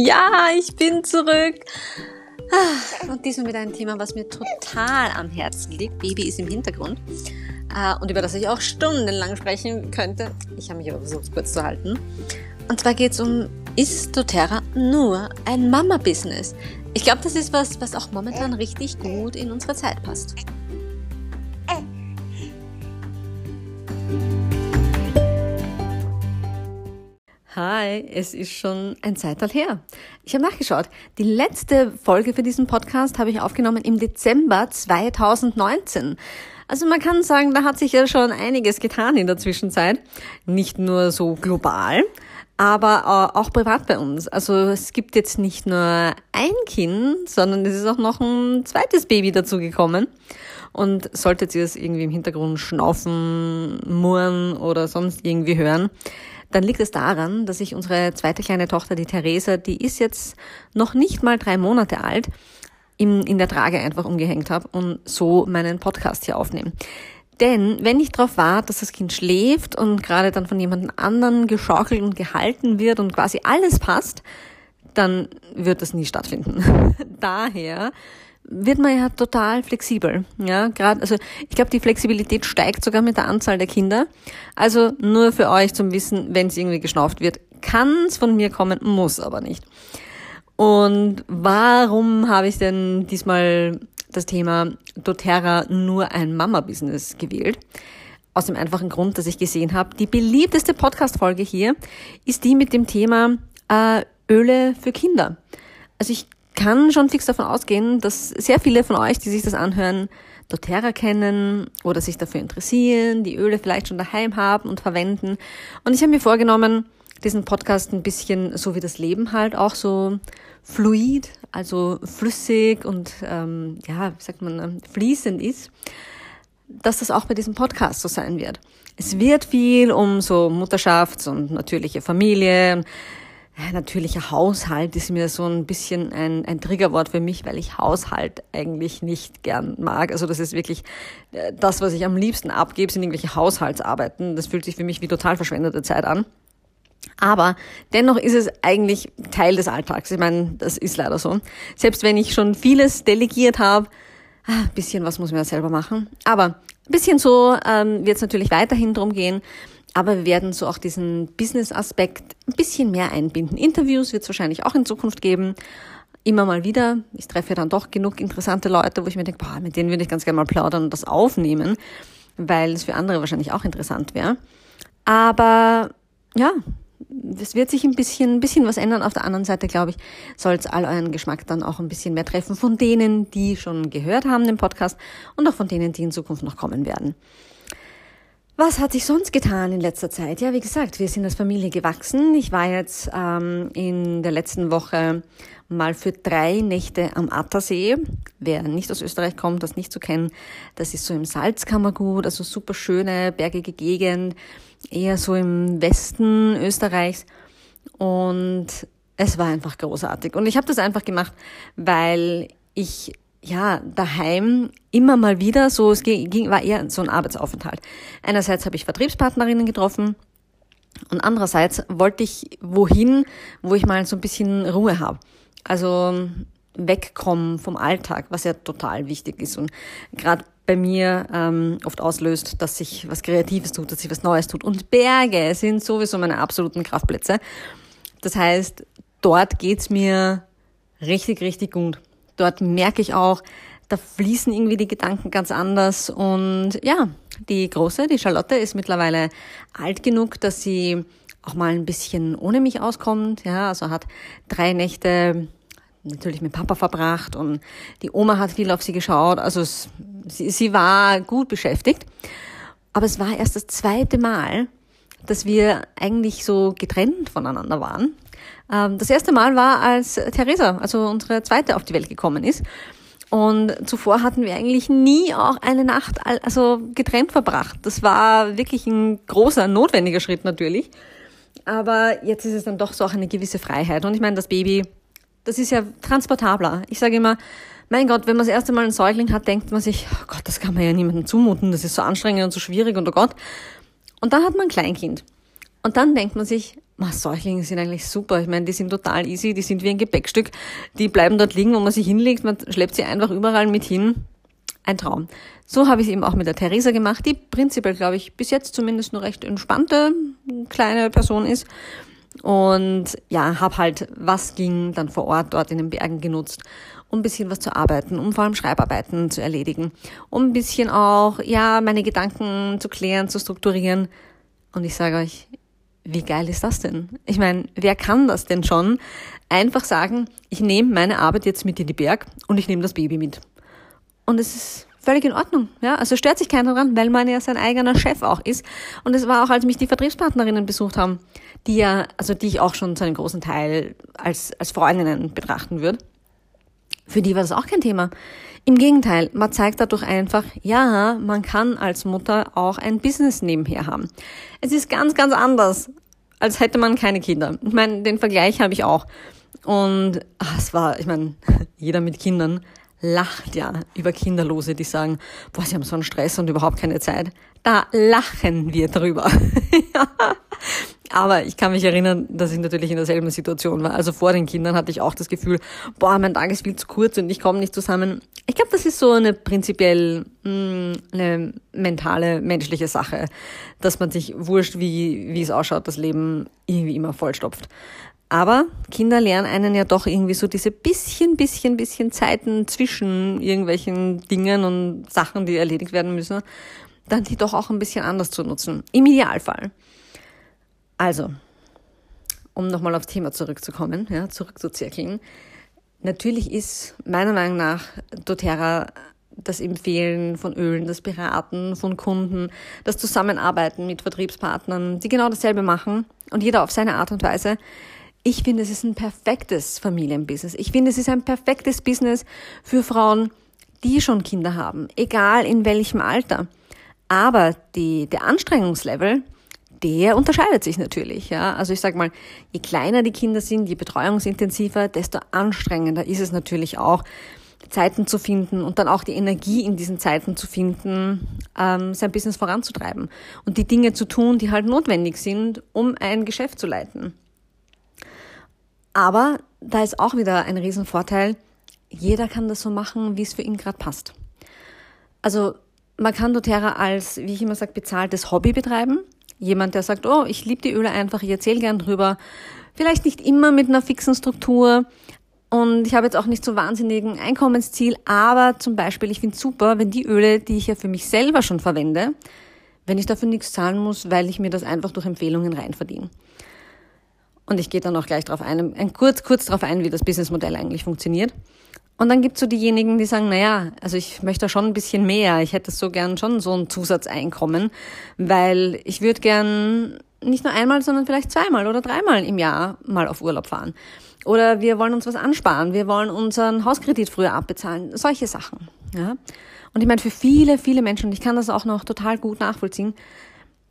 Ja, ich bin zurück. Ah, und diesmal wieder ein Thema, was mir total am Herzen liegt. Baby ist im Hintergrund. Äh, und über das ich auch stundenlang sprechen könnte. Ich habe mich aber versucht, kurz zu halten. Und zwar geht es um, ist doTERRA nur ein Mama-Business? Ich glaube, das ist was, was auch momentan richtig gut in unsere Zeit passt. Hi, es ist schon ein Zeitalter her. Ich habe nachgeschaut. Die letzte Folge für diesen Podcast habe ich aufgenommen im Dezember 2019. Also man kann sagen, da hat sich ja schon einiges getan in der Zwischenzeit. Nicht nur so global, aber auch privat bei uns. Also es gibt jetzt nicht nur ein Kind, sondern es ist auch noch ein zweites Baby dazugekommen. Und solltet ihr es irgendwie im Hintergrund schnaufen, murren oder sonst irgendwie hören, dann liegt es daran, dass ich unsere zweite kleine Tochter, die Theresa, die ist jetzt noch nicht mal drei Monate alt, in, in der Trage einfach umgehängt habe und so meinen Podcast hier aufnehme. Denn wenn ich darauf warte, dass das Kind schläft und gerade dann von jemand anderen geschaukelt und gehalten wird und quasi alles passt, dann wird das nie stattfinden. Daher wird man ja total flexibel. Ja, gerade, also ich glaube, die Flexibilität steigt sogar mit der Anzahl der Kinder. Also nur für euch zum Wissen, wenn es irgendwie geschnauft wird, kann es von mir kommen, muss aber nicht. Und warum habe ich denn diesmal das Thema doTERRA nur ein Mama-Business gewählt? Aus dem einfachen Grund, dass ich gesehen habe, die beliebteste Podcast-Folge hier ist die mit dem Thema äh, Öle für Kinder. Also ich kann schon fix davon ausgehen, dass sehr viele von euch, die sich das anhören, doTERRA kennen oder sich dafür interessieren, die Öle vielleicht schon daheim haben und verwenden. Und ich habe mir vorgenommen, diesen Podcast ein bisschen so wie das Leben halt auch so fluid, also flüssig und ähm, ja, wie sagt man, ähm, fließend ist, dass das auch bei diesem Podcast so sein wird. Es wird viel um so Mutterschafts- und natürliche Familie, natürlicher Haushalt ist mir so ein bisschen ein, ein Triggerwort für mich, weil ich Haushalt eigentlich nicht gern mag. Also das ist wirklich äh, das, was ich am liebsten abgebe, sind irgendwelche Haushaltsarbeiten. Das fühlt sich für mich wie total verschwendete Zeit an. Aber dennoch ist es eigentlich Teil des Alltags. Ich meine, das ist leider so. Selbst wenn ich schon vieles delegiert habe, ein ah, bisschen was muss man ja selber machen. Aber ein bisschen so ähm, wird es natürlich weiterhin drum gehen. Aber wir werden so auch diesen Business-Aspekt ein bisschen mehr einbinden. Interviews wird es wahrscheinlich auch in Zukunft geben. Immer mal wieder. Ich treffe dann doch genug interessante Leute, wo ich mir denke, boah, mit denen würde ich ganz gerne mal plaudern und das aufnehmen, weil es für andere wahrscheinlich auch interessant wäre. Aber ja, es wird sich ein bisschen, ein bisschen was ändern. Auf der anderen Seite, glaube ich, soll es all euren Geschmack dann auch ein bisschen mehr treffen von denen, die schon gehört haben, den Podcast und auch von denen, die in Zukunft noch kommen werden. Was hat sich sonst getan in letzter Zeit? Ja, wie gesagt, wir sind als Familie gewachsen. Ich war jetzt ähm, in der letzten Woche mal für drei Nächte am Attersee. Wer nicht aus Österreich kommt, das nicht zu kennen, das ist so im Salzkammergut, also super schöne bergige Gegend, eher so im Westen Österreichs. Und es war einfach großartig. Und ich habe das einfach gemacht, weil ich ja, daheim immer mal wieder so, es ging, war eher so ein Arbeitsaufenthalt. Einerseits habe ich Vertriebspartnerinnen getroffen und andererseits wollte ich wohin, wo ich mal so ein bisschen Ruhe habe. Also wegkommen vom Alltag, was ja total wichtig ist und gerade bei mir ähm, oft auslöst, dass sich was Kreatives tut, dass sich was Neues tut. Und Berge sind sowieso meine absoluten Kraftplätze. Das heißt, dort geht's mir richtig, richtig gut dort merke ich auch, da fließen irgendwie die Gedanken ganz anders. Und ja, die Große, die Charlotte, ist mittlerweile alt genug, dass sie auch mal ein bisschen ohne mich auskommt. Ja, also hat drei Nächte natürlich mit Papa verbracht und die Oma hat viel auf sie geschaut. Also es, sie, sie war gut beschäftigt. Aber es war erst das zweite Mal, dass wir eigentlich so getrennt voneinander waren. Ähm, das erste Mal war, als Theresa, also unsere zweite, auf die Welt gekommen ist. Und zuvor hatten wir eigentlich nie auch eine Nacht also getrennt verbracht. Das war wirklich ein großer, notwendiger Schritt natürlich. Aber jetzt ist es dann doch so auch eine gewisse Freiheit. Und ich meine, das Baby, das ist ja transportabler. Ich sage immer, mein Gott, wenn man das erste Mal einen Säugling hat, denkt man sich, oh Gott, das kann man ja niemandem zumuten, das ist so anstrengend und so schwierig und oh Gott. Und dann hat man ein Kleinkind. Und dann denkt man sich, Säuglinge sind eigentlich super. Ich meine, die sind total easy, die sind wie ein Gepäckstück. Die bleiben dort liegen, wo man sich hinlegt. Man schleppt sie einfach überall mit hin. Ein Traum. So habe ich es eben auch mit der Theresa gemacht, die prinzipiell, glaube ich, bis jetzt zumindest nur recht entspannte kleine Person ist. Und ja, habe halt, was ging, dann vor Ort dort in den Bergen genutzt, um ein bisschen was zu arbeiten, um vor allem Schreibarbeiten zu erledigen, um ein bisschen auch, ja, meine Gedanken zu klären, zu strukturieren. Und ich sage euch, wie geil ist das denn? Ich meine, wer kann das denn schon? Einfach sagen, ich nehme meine Arbeit jetzt mit in die Berg und ich nehme das Baby mit. Und es ist völlig in Ordnung. Ja, also stört sich keiner dran, weil man ja sein eigener Chef auch ist. Und es war auch, als mich die Vertriebspartnerinnen besucht haben, die ja, also die ich auch schon zu einem großen Teil als, als Freundinnen betrachten würde. Für die war das auch kein Thema. Im Gegenteil, man zeigt dadurch einfach, ja, man kann als Mutter auch ein Business nebenher haben. Es ist ganz, ganz anders, als hätte man keine Kinder. Ich meine, den Vergleich habe ich auch. Und ach, es war, ich meine, jeder mit Kindern lacht ja über Kinderlose, die sagen, boah, sie haben so einen Stress und überhaupt keine Zeit. Da lachen wir drüber. Aber ich kann mich erinnern, dass ich natürlich in derselben Situation war. Also vor den Kindern hatte ich auch das Gefühl, boah, mein Tag ist viel zu kurz und ich komme nicht zusammen. Ich glaube, das ist so eine prinzipiell mh, hm, eine mentale, menschliche Sache, dass man sich wurscht, wie, wie es ausschaut, das Leben irgendwie immer vollstopft. Aber Kinder lernen einen ja doch irgendwie so diese bisschen, bisschen, bisschen Zeiten zwischen irgendwelchen Dingen und Sachen, die erledigt werden müssen, dann die doch auch ein bisschen anders zu nutzen. Im Idealfall. Also, um nochmal aufs Thema zurückzukommen, ja, zurückzuzirkeln. Natürlich ist meiner Meinung nach doTERRA das Empfehlen von Ölen, das Beraten von Kunden, das Zusammenarbeiten mit Vertriebspartnern, die genau dasselbe machen und jeder auf seine Art und Weise ich finde, es ist ein perfektes Familienbusiness. Ich finde, es ist ein perfektes Business für Frauen, die schon Kinder haben, egal in welchem Alter. Aber die, der Anstrengungslevel, der unterscheidet sich natürlich. Ja? Also ich sage mal, je kleiner die Kinder sind, je betreuungsintensiver, desto anstrengender ist es natürlich auch, Zeiten zu finden und dann auch die Energie in diesen Zeiten zu finden, ähm, sein Business voranzutreiben und die Dinge zu tun, die halt notwendig sind, um ein Geschäft zu leiten. Aber da ist auch wieder ein Riesenvorteil. Jeder kann das so machen, wie es für ihn gerade passt. Also man kann doTERRA als, wie ich immer sage, bezahltes Hobby betreiben. Jemand, der sagt, oh, ich liebe die Öle einfach, ich erzähle gern drüber. Vielleicht nicht immer mit einer fixen Struktur. Und ich habe jetzt auch nicht so wahnsinnigen Einkommensziel, aber zum Beispiel, ich finde es super, wenn die Öle, die ich ja für mich selber schon verwende, wenn ich dafür nichts zahlen muss, weil ich mir das einfach durch Empfehlungen rein verdiene. Und ich gehe dann auch gleich darauf ein, ein kurz, kurz darauf ein, wie das Businessmodell eigentlich funktioniert. Und dann gibt's so diejenigen, die sagen, naja, also ich möchte schon ein bisschen mehr. Ich hätte so gern schon so ein Zusatzeinkommen, weil ich würde gern nicht nur einmal, sondern vielleicht zweimal oder dreimal im Jahr mal auf Urlaub fahren. Oder wir wollen uns was ansparen, wir wollen unseren Hauskredit früher abbezahlen. Solche Sachen. Ja? Und ich meine, für viele, viele Menschen, und ich kann das auch noch total gut nachvollziehen,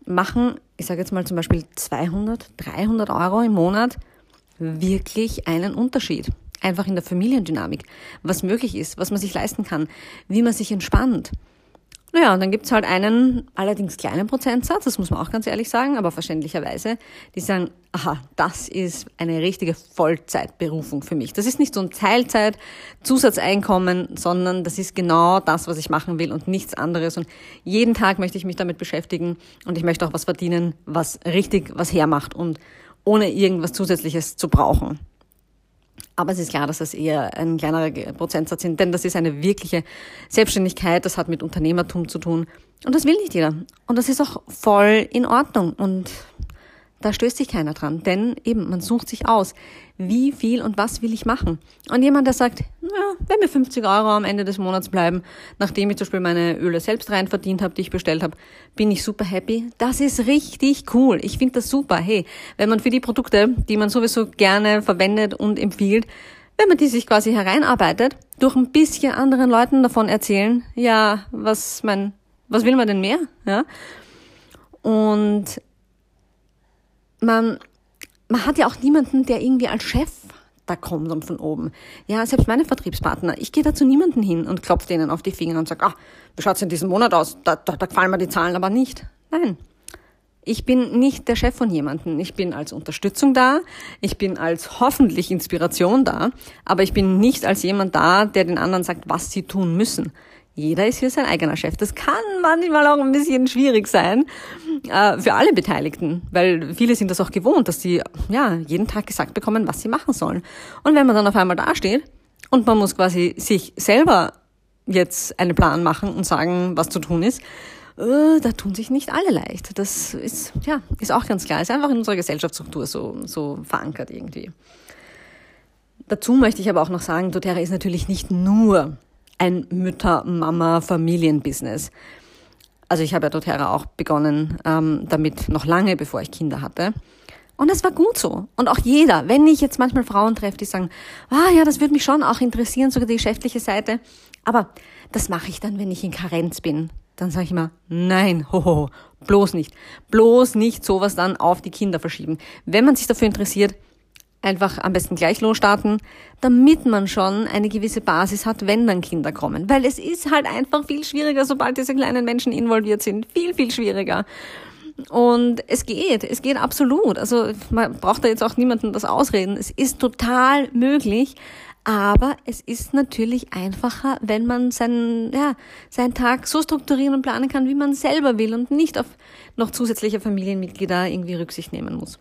machen, ich sage jetzt mal zum Beispiel 200, 300 Euro im Monat wirklich einen Unterschied. Einfach in der Familiendynamik, was möglich ist, was man sich leisten kann, wie man sich entspannt. Naja, und dann gibt's halt einen allerdings kleinen Prozentsatz, das muss man auch ganz ehrlich sagen, aber verständlicherweise, die sagen, aha, das ist eine richtige Vollzeitberufung für mich. Das ist nicht so ein Teilzeit-Zusatzeinkommen, sondern das ist genau das, was ich machen will und nichts anderes. Und jeden Tag möchte ich mich damit beschäftigen und ich möchte auch was verdienen, was richtig was hermacht und ohne irgendwas Zusätzliches zu brauchen. Aber es ist klar, dass das eher ein kleinerer Prozentsatz sind, denn das ist eine wirkliche Selbstständigkeit, das hat mit Unternehmertum zu tun. Und das will nicht jeder. Und das ist auch voll in Ordnung. Und da stößt sich keiner dran, denn eben, man sucht sich aus, wie viel und was will ich machen. Und jemand, der sagt, naja, wenn mir 50 Euro am Ende des Monats bleiben, nachdem ich zum Beispiel meine Öle selbst rein verdient habe, die ich bestellt habe, bin ich super happy. Das ist richtig cool. Ich finde das super. Hey, wenn man für die Produkte, die man sowieso gerne verwendet und empfiehlt, wenn man die sich quasi hereinarbeitet, durch ein bisschen anderen Leuten davon erzählen, ja, was mein, was will man denn mehr, ja? Und man, man hat ja auch niemanden, der irgendwie als Chef da kommt und von oben. Ja, selbst meine Vertriebspartner, ich gehe da zu niemanden hin und klopfe denen auf die Finger und sage, ah, wie schaut's in diesem Monat aus? Da, da, da gefallen mir die Zahlen aber nicht. Nein. Ich bin nicht der Chef von jemandem. Ich bin als Unterstützung da. Ich bin als hoffentlich Inspiration da. Aber ich bin nicht als jemand da, der den anderen sagt, was sie tun müssen. Jeder ist hier sein eigener Chef. Das kann manchmal auch ein bisschen schwierig sein äh, für alle Beteiligten, weil viele sind das auch gewohnt, dass sie ja jeden Tag gesagt bekommen, was sie machen sollen. Und wenn man dann auf einmal dasteht und man muss quasi sich selber jetzt einen Plan machen und sagen, was zu tun ist, äh, da tun sich nicht alle leicht. Das ist ja ist auch ganz klar. Ist einfach in unserer Gesellschaftsstruktur so so verankert irgendwie. Dazu möchte ich aber auch noch sagen, doTERRA ist natürlich nicht nur ein Mütter-Mama-Familienbusiness. Also ich habe ja doTERRA auch begonnen ähm, damit noch lange, bevor ich Kinder hatte. Und es war gut so. Und auch jeder, wenn ich jetzt manchmal Frauen treffe, die sagen, ah ja, das würde mich schon auch interessieren, sogar die geschäftliche Seite. Aber das mache ich dann, wenn ich in Karenz bin. Dann sage ich immer, nein, hoho, bloß nicht. Bloß nicht sowas dann auf die Kinder verschieben. Wenn man sich dafür interessiert, einfach am besten gleich losstarten, damit man schon eine gewisse Basis hat, wenn dann Kinder kommen. Weil es ist halt einfach viel schwieriger, sobald diese kleinen Menschen involviert sind. Viel, viel schwieriger. Und es geht, es geht absolut. Also man braucht da jetzt auch niemanden das ausreden. Es ist total möglich. Aber es ist natürlich einfacher, wenn man seinen, ja, seinen Tag so strukturieren und planen kann, wie man selber will und nicht auf noch zusätzliche Familienmitglieder irgendwie Rücksicht nehmen muss.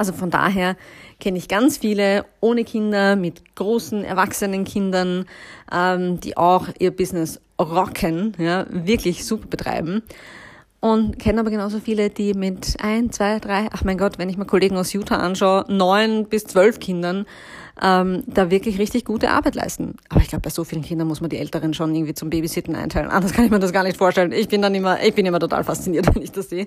Also von daher kenne ich ganz viele ohne Kinder, mit großen erwachsenen Kindern, ähm, die auch ihr Business rocken, ja, wirklich super betreiben. Und kenne aber genauso viele, die mit ein, zwei, drei, ach mein Gott, wenn ich mal Kollegen aus Utah anschaue, neun bis zwölf Kindern ähm, da wirklich richtig gute Arbeit leisten. Aber ich glaube, bei so vielen Kindern muss man die Älteren schon irgendwie zum Babysitten einteilen. Anders kann ich mir das gar nicht vorstellen. Ich bin dann immer, ich bin immer total fasziniert, wenn ich das sehe.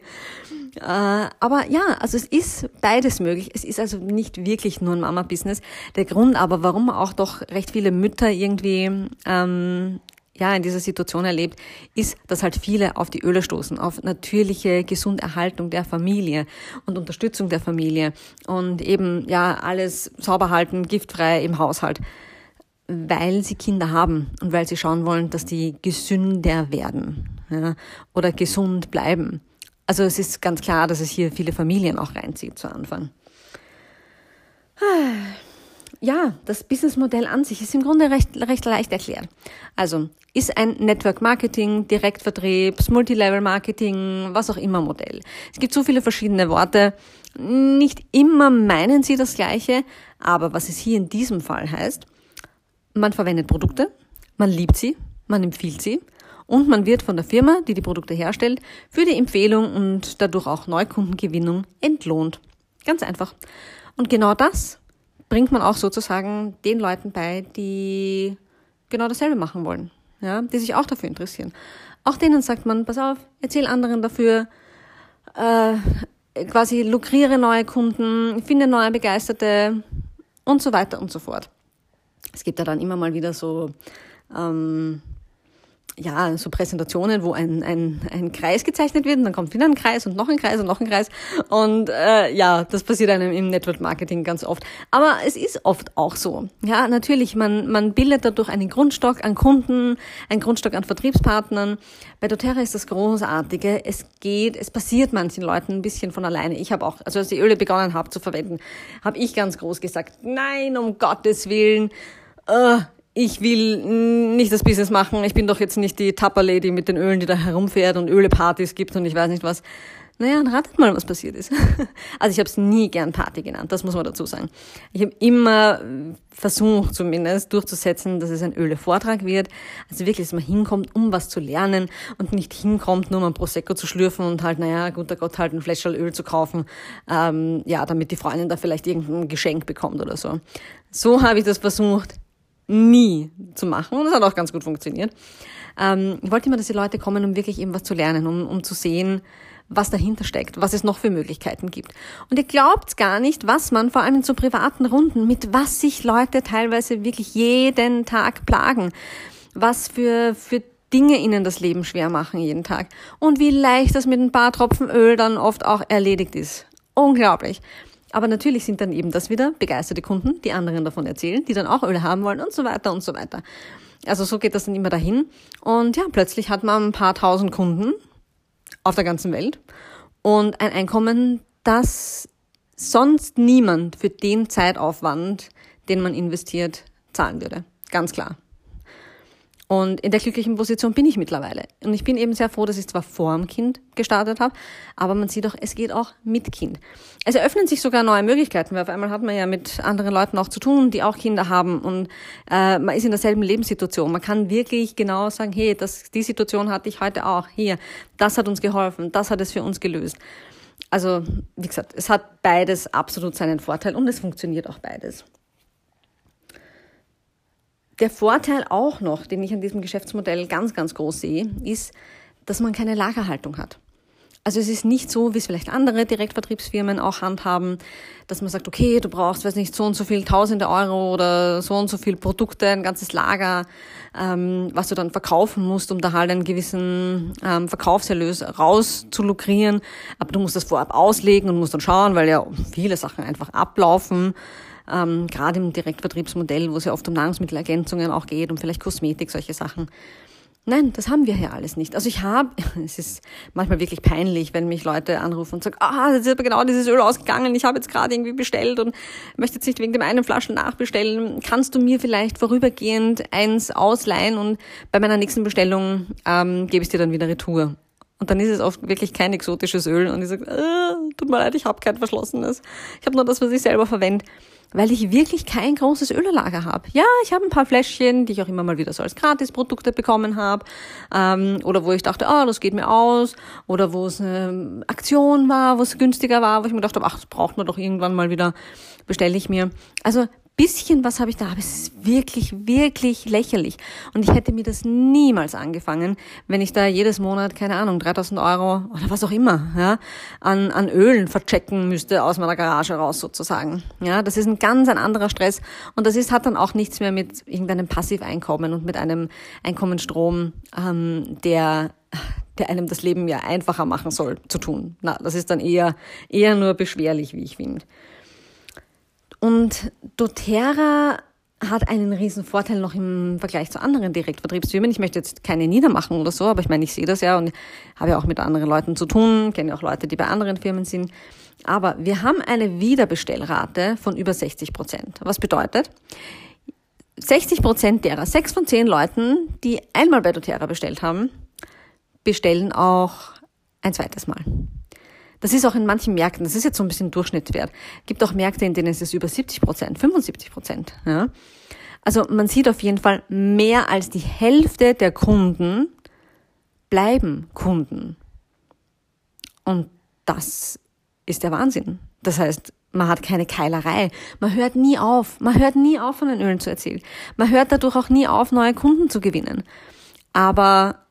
Äh, aber ja, also es ist beides möglich. Es ist also nicht wirklich nur ein Mama-Business. Der Grund aber, warum auch doch recht viele Mütter irgendwie ähm, ja, in dieser Situation erlebt, ist, dass halt viele auf die Öle stoßen, auf natürliche Gesunderhaltung der Familie und Unterstützung der Familie und eben, ja, alles sauber halten, giftfrei im Haushalt, weil sie Kinder haben und weil sie schauen wollen, dass die gesünder werden, ja, oder gesund bleiben. Also es ist ganz klar, dass es hier viele Familien auch reinzieht zu Anfang ja, das Businessmodell an sich ist im Grunde recht, recht leicht erklärt. Also ist ein Network Marketing, Direktvertriebs, Multilevel Marketing, was auch immer Modell. Es gibt so viele verschiedene Worte. Nicht immer meinen sie das Gleiche, aber was es hier in diesem Fall heißt, man verwendet Produkte, man liebt sie, man empfiehlt sie und man wird von der Firma, die die Produkte herstellt, für die Empfehlung und dadurch auch Neukundengewinnung entlohnt. Ganz einfach. Und genau das bringt man auch sozusagen den Leuten bei, die genau dasselbe machen wollen, ja, die sich auch dafür interessieren. Auch denen sagt man, pass auf, erzähl anderen dafür, äh, quasi lukriere neue Kunden, finde neue Begeisterte und so weiter und so fort. Es gibt ja dann immer mal wieder so ähm, ja, so Präsentationen, wo ein, ein, ein Kreis gezeichnet wird und dann kommt wieder ein Kreis und noch ein Kreis und noch ein Kreis. Und äh, ja, das passiert einem im Network Marketing ganz oft. Aber es ist oft auch so. Ja, natürlich, man, man bildet dadurch einen Grundstock an Kunden, einen Grundstock an Vertriebspartnern. Bei doTERRA ist das Großartige. Es geht, es passiert manchen Leuten ein bisschen von alleine. Ich habe auch, also als ich Öle begonnen habe zu verwenden, habe ich ganz groß gesagt, nein, um Gottes Willen. Uh, ich will nicht das Business machen, ich bin doch jetzt nicht die Tapper-Lady mit den Ölen, die da herumfährt und Ölepartys gibt und ich weiß nicht was. Naja, und ratet mal, was passiert ist. Also ich habe es nie gern Party genannt, das muss man dazu sagen. Ich habe immer versucht zumindest durchzusetzen, dass es ein Öle-Vortrag wird. Also wirklich, dass man hinkommt, um was zu lernen und nicht hinkommt, nur um ein Prosecco zu schlürfen und halt, naja, guter Gott, halt ein Fläschchen Öl zu kaufen, ähm, ja, damit die Freundin da vielleicht irgendein Geschenk bekommt oder so. So habe ich das versucht nie zu machen und das hat auch ganz gut funktioniert. Ähm, ich wollte immer, dass die Leute kommen, um wirklich eben was zu lernen, um, um zu sehen, was dahinter steckt, was es noch für Möglichkeiten gibt. Und ihr glaubt gar nicht, was man vor allem in so privaten Runden, mit was sich Leute teilweise wirklich jeden Tag plagen, was für, für Dinge ihnen das Leben schwer machen jeden Tag und wie leicht das mit ein paar Tropfen Öl dann oft auch erledigt ist. Unglaublich. Aber natürlich sind dann eben das wieder begeisterte Kunden, die anderen davon erzählen, die dann auch Öl haben wollen und so weiter und so weiter. Also so geht das dann immer dahin. Und ja, plötzlich hat man ein paar tausend Kunden auf der ganzen Welt. und ein Einkommen, das sonst niemand für den Zeitaufwand, den man investiert, zahlen würde. Ganz klar. Und in der glücklichen Position bin ich mittlerweile. Und ich bin eben sehr froh, dass ich zwar vor dem Kind gestartet habe, aber man sieht auch, es geht auch mit Kind. Es eröffnen sich sogar neue Möglichkeiten, weil auf einmal hat man ja mit anderen Leuten auch zu tun, die auch Kinder haben und äh, man ist in derselben Lebenssituation. Man kann wirklich genau sagen, hey, das, die Situation hatte ich heute auch. Hier, das hat uns geholfen, das hat es für uns gelöst. Also, wie gesagt, es hat beides absolut seinen Vorteil und es funktioniert auch beides. Der Vorteil auch noch, den ich an diesem Geschäftsmodell ganz, ganz groß sehe, ist, dass man keine Lagerhaltung hat. Also es ist nicht so, wie es vielleicht andere Direktvertriebsfirmen auch handhaben, dass man sagt, okay, du brauchst, weiß nicht, so und so viel Tausende Euro oder so und so viel Produkte, ein ganzes Lager, ähm, was du dann verkaufen musst, um da halt einen gewissen ähm, Verkaufserlös rauszulukrieren. Aber du musst das vorab auslegen und musst dann schauen, weil ja viele Sachen einfach ablaufen ähm, gerade im Direktvertriebsmodell, wo es ja oft um Nahrungsmittelergänzungen auch geht, um vielleicht Kosmetik, solche Sachen. Nein, das haben wir hier alles nicht. Also ich habe, es ist manchmal wirklich peinlich, wenn mich Leute anrufen und sagen, ah, das ist aber genau dieses Öl ausgegangen, ich habe jetzt gerade irgendwie bestellt und möchte jetzt nicht wegen dem einen Flaschen nachbestellen. Kannst du mir vielleicht vorübergehend eins ausleihen und bei meiner nächsten Bestellung ähm, gebe ich dir dann wieder Retour. Und dann ist es oft wirklich kein exotisches Öl und ich sage, äh, tut mir leid, ich habe kein verschlossenes. Ich habe nur das, was ich selber verwende weil ich wirklich kein großes Öllager habe. Ja, ich habe ein paar Fläschchen, die ich auch immer mal wieder so als Gratisprodukte bekommen habe, ähm, oder wo ich dachte, ah, oh, das geht mir aus, oder wo es eine Aktion war, wo es günstiger war, wo ich mir dachte, ach, das braucht man doch irgendwann mal wieder, bestelle ich mir. Also bisschen was habe ich da, aber es ist wirklich, wirklich lächerlich. Und ich hätte mir das niemals angefangen, wenn ich da jedes Monat, keine Ahnung, 3000 Euro oder was auch immer, ja, an, an Ölen verchecken müsste aus meiner Garage raus sozusagen. Ja, das ist ein ganz ein anderer Stress. Und das ist, hat dann auch nichts mehr mit irgendeinem Passiveinkommen und mit einem Einkommensstrom, ähm, der der einem das Leben ja einfacher machen soll, zu tun. Na, das ist dann eher, eher nur beschwerlich, wie ich finde. Und doTERRA hat einen riesen Vorteil noch im Vergleich zu anderen Direktvertriebsfirmen. Ich möchte jetzt keine niedermachen oder so, aber ich meine, ich sehe das ja und habe ja auch mit anderen Leuten zu tun, kenne ja auch Leute, die bei anderen Firmen sind. Aber wir haben eine Wiederbestellrate von über 60 Prozent. Was bedeutet? 60 Prozent derer, sechs von zehn Leuten, die einmal bei doTERRA bestellt haben, bestellen auch ein zweites Mal. Das ist auch in manchen Märkten, das ist jetzt so ein bisschen Durchschnittswert. Gibt auch Märkte, in denen es ist über 70 Prozent, 75 Prozent. Ja. Also man sieht auf jeden Fall, mehr als die Hälfte der Kunden bleiben Kunden. Und das ist der Wahnsinn. Das heißt, man hat keine Keilerei. Man hört nie auf. Man hört nie auf, von den Ölen zu erzählen. Man hört dadurch auch nie auf, neue Kunden zu gewinnen. Aber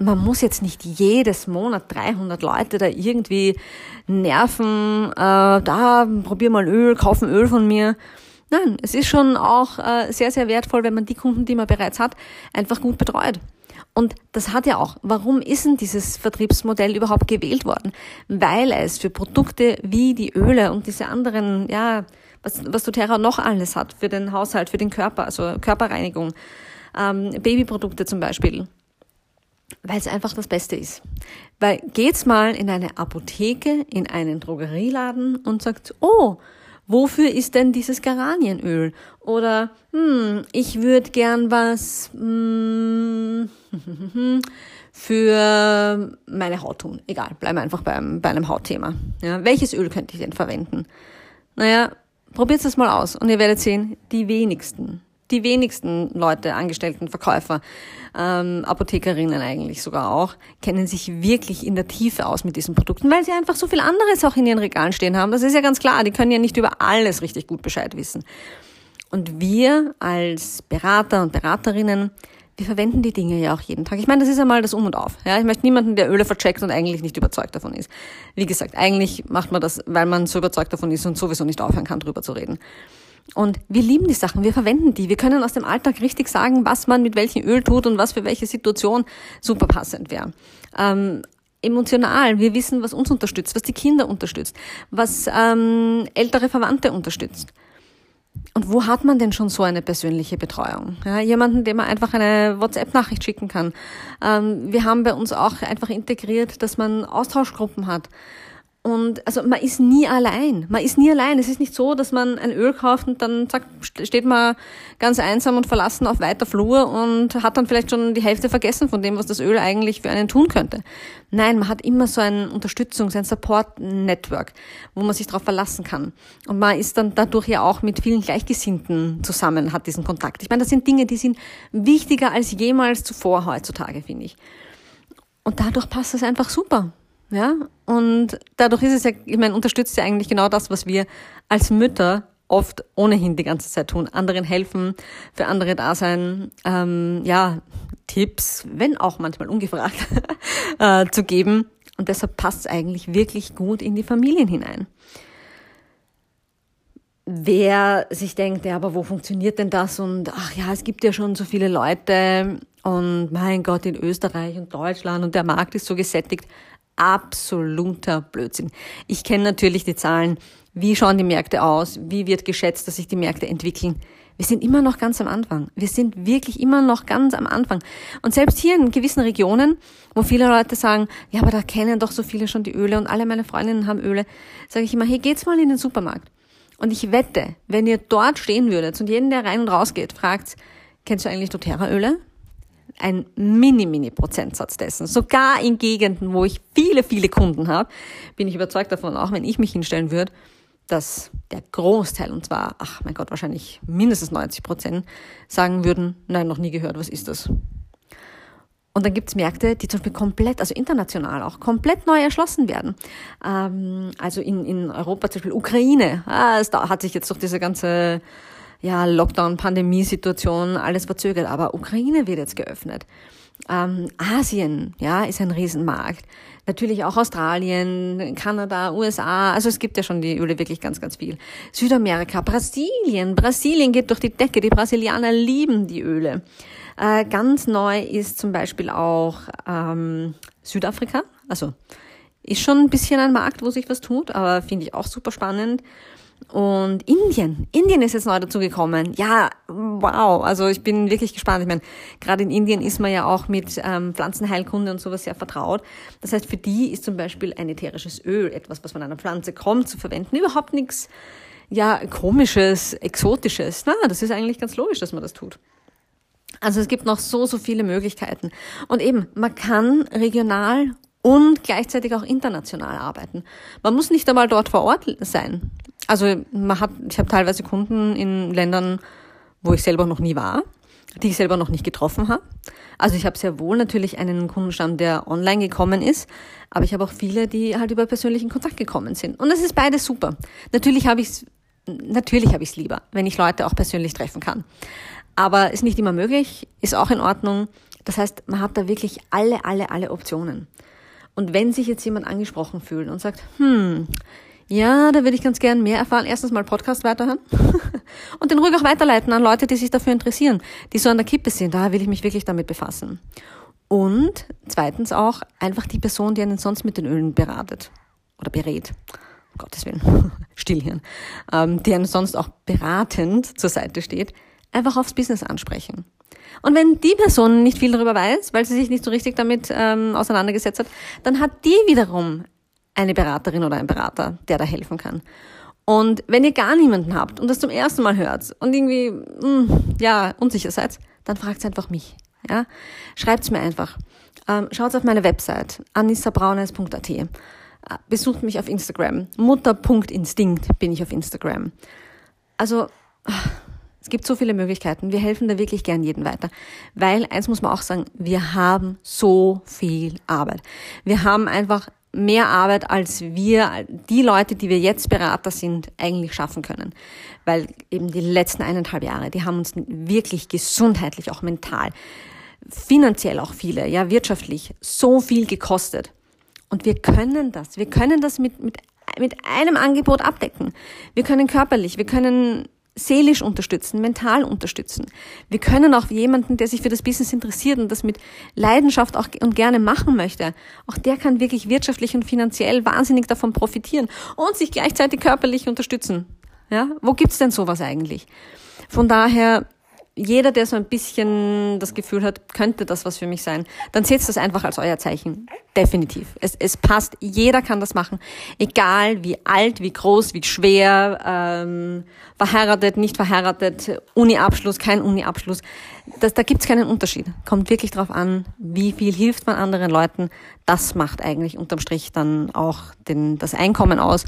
man muss jetzt nicht jedes Monat 300 Leute da irgendwie nerven, äh, da probier mal Öl, kaufen Öl von mir. Nein, es ist schon auch äh, sehr, sehr wertvoll, wenn man die Kunden, die man bereits hat, einfach gut betreut. Und das hat ja auch, warum ist denn dieses Vertriebsmodell überhaupt gewählt worden? Weil es für Produkte wie die Öle und diese anderen, ja, was, was doTERRA noch alles hat für den Haushalt, für den Körper, also Körperreinigung, ähm, Babyprodukte zum Beispiel, weil es einfach das Beste ist. Weil geht's mal in eine Apotheke, in einen Drogerieladen und sagt, oh, wofür ist denn dieses Geranienöl? Oder, hm, ich würde gern was hm, für meine Haut tun. Egal, bleiben wir einfach beim, bei einem Hautthema. Ja, welches Öl könnte ich denn verwenden? Naja, probiert es mal aus und ihr werdet sehen, die wenigsten die wenigsten Leute, Angestellten, Verkäufer, ähm, Apothekerinnen eigentlich sogar auch, kennen sich wirklich in der Tiefe aus mit diesen Produkten, weil sie einfach so viel anderes auch in ihren Regalen stehen haben. Das ist ja ganz klar. Die können ja nicht über alles richtig gut Bescheid wissen. Und wir als Berater und Beraterinnen, wir verwenden die Dinge ja auch jeden Tag. Ich meine, das ist einmal das Um und Auf. Ja, ich möchte niemanden, der Öle vercheckt und eigentlich nicht überzeugt davon ist. Wie gesagt, eigentlich macht man das, weil man so überzeugt davon ist und sowieso nicht aufhören kann, drüber zu reden. Und wir lieben die Sachen, wir verwenden die. Wir können aus dem Alltag richtig sagen, was man mit welchem Öl tut und was für welche Situation super passend wäre. Ähm, emotional, wir wissen, was uns unterstützt, was die Kinder unterstützt, was ähm, ältere Verwandte unterstützt. Und wo hat man denn schon so eine persönliche Betreuung? Ja, jemanden, dem man einfach eine WhatsApp-Nachricht schicken kann. Ähm, wir haben bei uns auch einfach integriert, dass man Austauschgruppen hat Und also man ist nie allein. Man ist nie allein. Es ist nicht so, dass man ein Öl kauft und dann zack, steht man ganz einsam und verlassen auf weiter Flur und hat dann vielleicht schon die Hälfte vergessen von dem, was das Öl eigentlich für einen tun könnte. Nein, man hat immer so ein Unterstützungs-, ein Support-Network, wo man sich darauf verlassen kann. Und man ist dann dadurch ja auch mit vielen Gleichgesinnten zusammen, hat diesen Kontakt. Ich meine, das sind Dinge, die sind wichtiger als jemals zuvor heutzutage, finde ich. Und dadurch passt es einfach super. Ja, und dadurch ist es ja, ich meine, unterstützt ja eigentlich genau das, was wir als Mütter oft ohnehin die ganze Zeit tun. Anderen helfen, für andere da sein, ähm, ja, Tipps, wenn auch manchmal ungefragt, äh, zu geben. Und deshalb passt es eigentlich wirklich gut in die Familien hinein. Wer sich denkt, ja, aber wo funktioniert denn das? Und ach ja, es gibt ja schon so viele Leute und mein Gott, in Österreich und Deutschland und der Markt ist so gesättigt absoluter Blödsinn. Ich kenne natürlich die Zahlen. Wie schauen die Märkte aus? Wie wird geschätzt, dass sich die Märkte entwickeln? Wir sind immer noch ganz am Anfang. Wir sind wirklich immer noch ganz am Anfang. Und selbst hier in gewissen Regionen, wo viele Leute sagen, ja, aber da kennen doch so viele schon die Öle und alle meine Freundinnen haben Öle, sage ich immer, hey, geht's mal in den Supermarkt. Und ich wette, wenn ihr dort stehen würdet und jeden, der rein und raus geht, fragt, kennst du eigentlich doTERRA-Öle? Ein Mini-Mini-Prozentsatz dessen. Sogar in Gegenden, wo ich viele, viele Kunden habe, bin ich überzeugt davon, auch wenn ich mich hinstellen würde, dass der Großteil, und zwar, ach mein Gott, wahrscheinlich mindestens 90 Prozent, sagen würden, nein, noch nie gehört, was ist das? Und dann gibt's Märkte, die zum Beispiel komplett, also international auch, komplett neu erschlossen werden. Ähm, also in, in Europa zum Beispiel Ukraine. Ah, es da hat sich jetzt durch diese ganze ja, Lockdown, Pandemiesituation, alles verzögert, aber Ukraine wird jetzt geöffnet. Ähm, Asien, ja, ist ein Riesenmarkt. Natürlich auch Australien, Kanada, USA, also es gibt ja schon die Öle wirklich ganz, ganz viel. Südamerika, Brasilien, Brasilien geht durch die Decke, die Brasilianer lieben die Öle. Äh, ganz neu ist zum Beispiel auch ähm, Südafrika, also ist schon ein bisschen ein Markt, wo sich was tut, aber finde ich auch super spannend. Und Indien. Indien ist jetzt neu dazu gekommen. Ja, wow. Also ich bin wirklich gespannt. Ich meine, gerade in Indien ist man ja auch mit ähm, Pflanzenheilkunde und sowas sehr vertraut. Das heißt, für die ist zum Beispiel ein ätherisches Öl etwas, was von einer Pflanze kommt, zu verwenden. Überhaupt nichts, ja, komisches, exotisches. Na, das ist eigentlich ganz logisch, dass man das tut. Also es gibt noch so, so viele Möglichkeiten. Und eben, man kann regional und gleichzeitig auch international arbeiten. Man muss nicht einmal dort vor Ort sein. Also man hat, ich habe teilweise Kunden in Ländern, wo ich selber noch nie war, die ich selber noch nicht getroffen habe. Also ich habe sehr wohl natürlich einen Kundenstamm, der online gekommen ist, aber ich habe auch viele, die halt über persönlichen Kontakt gekommen sind. Und es ist beides super. Natürlich habe ich es natürlich habe ich es lieber, wenn ich Leute auch persönlich treffen kann. Aber ist nicht immer möglich, ist auch in Ordnung. Das heißt, man hat da wirklich alle, alle, alle Optionen. Und wenn sich jetzt jemand angesprochen fühlt und sagt, hm, ja, da würde ich ganz gern mehr erfahren. Erstens mal Podcast weiterhören und den ruhig auch weiterleiten an Leute, die sich dafür interessieren, die so an der Kippe sind. Da will ich mich wirklich damit befassen. Und zweitens auch einfach die Person, die einen sonst mit den Ölen beratet oder berät. Um Gottes Willen, Stillhirn. Ähm, die einen sonst auch beratend zur Seite steht, einfach aufs Business ansprechen. Und wenn die Person nicht viel darüber weiß, weil sie sich nicht so richtig damit ähm, auseinandergesetzt hat, dann hat die wiederum eine Beraterin oder ein Berater, der da helfen kann. Und wenn ihr gar niemanden habt und das zum ersten Mal hört und irgendwie, mh, hm, ja, unsicher seid, dann fragt einfach mich. Ja? Schreibt's mir einfach. Ähm, schaut auf meine Website, anissabraunes.at. Äh, besucht mich auf Instagram. Mutter.instinkt bin ich auf Instagram. Also, es gibt so viele Möglichkeiten. Wir helfen da wirklich gern jeden weiter. Weil, eins muss man auch sagen, wir haben so viel Arbeit. Wir haben einfach mehr Arbeit, als wir, die Leute, die wir jetzt Berater sind, eigentlich schaffen können. Weil eben die letzten eineinhalb Jahre, die haben uns wirklich gesundheitlich, auch mental, finanziell auch viele, ja, wirtschaftlich so viel gekostet. Und wir können das. Wir können das mit, mit, mit einem Angebot abdecken. Wir können körperlich, wir können seelisch unterstützen, mental unterstützen. Wir können auch jemanden, der sich für das Business interessiert und das mit Leidenschaft auch und gerne machen möchte, auch der kann wirklich wirtschaftlich und finanziell wahnsinnig davon profitieren und sich gleichzeitig körperlich unterstützen. Ja, wo gibt's denn sowas eigentlich? Von daher, jeder, der so ein bisschen das Gefühl hat, könnte das was für mich sein, dann seht das einfach als euer Zeichen. Definitiv. Es, es passt. Jeder kann das machen. Egal wie alt, wie groß, wie schwer, ähm, verheiratet, nicht verheiratet, Uni-Abschluss, kein Uni-Abschluss. Das, da gibt's keinen Unterschied. Kommt wirklich drauf an, wie viel hilft man anderen Leuten. Das macht eigentlich unterm Strich dann auch den, das Einkommen aus.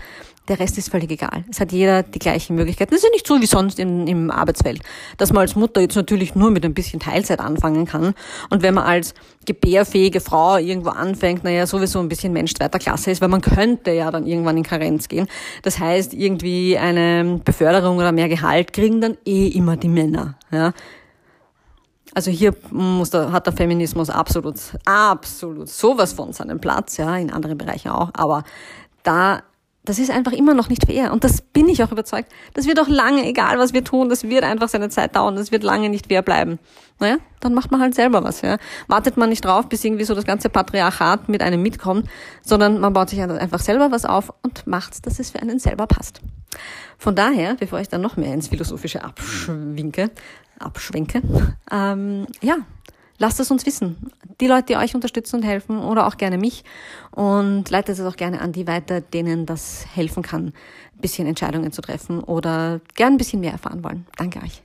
Der Rest ist völlig egal. Es hat jeder die gleichen Möglichkeiten. Das ist ja nicht so wie sonst im, im Arbeitsfeld, dass man als Mutter jetzt natürlich nur mit ein bisschen Teilzeit anfangen kann. Und wenn man als gebärfähige Frau irgendwo anfängt, naja, sowieso ein bisschen Mensch zweiter Klasse ist, weil man könnte ja dann irgendwann in Karenz gehen. Das heißt, irgendwie eine Beförderung oder mehr Gehalt kriegen dann eh immer die Männer. Ja. Also hier muss der, hat der Feminismus absolut, absolut sowas von seinem Platz, ja, in anderen Bereichen auch. Aber da das ist einfach immer noch nicht fair. Und das bin ich auch überzeugt. Das wird auch lange, egal was wir tun, das wird einfach seine Zeit dauern. Das wird lange nicht fair bleiben. Naja, dann macht man halt selber was, ja. Wartet man nicht drauf, bis irgendwie so das ganze Patriarchat mit einem mitkommt, sondern man baut sich einfach selber was auf und macht, dass es für einen selber passt. Von daher, bevor ich dann noch mehr ins Philosophische abschwinke, abschwenke, ähm, ja, lasst es uns wissen. Die Leute, die euch unterstützen und helfen oder auch gerne mich und leitet es auch gerne an die weiter, denen das helfen kann, ein bisschen Entscheidungen zu treffen oder gern ein bisschen mehr erfahren wollen. Danke euch.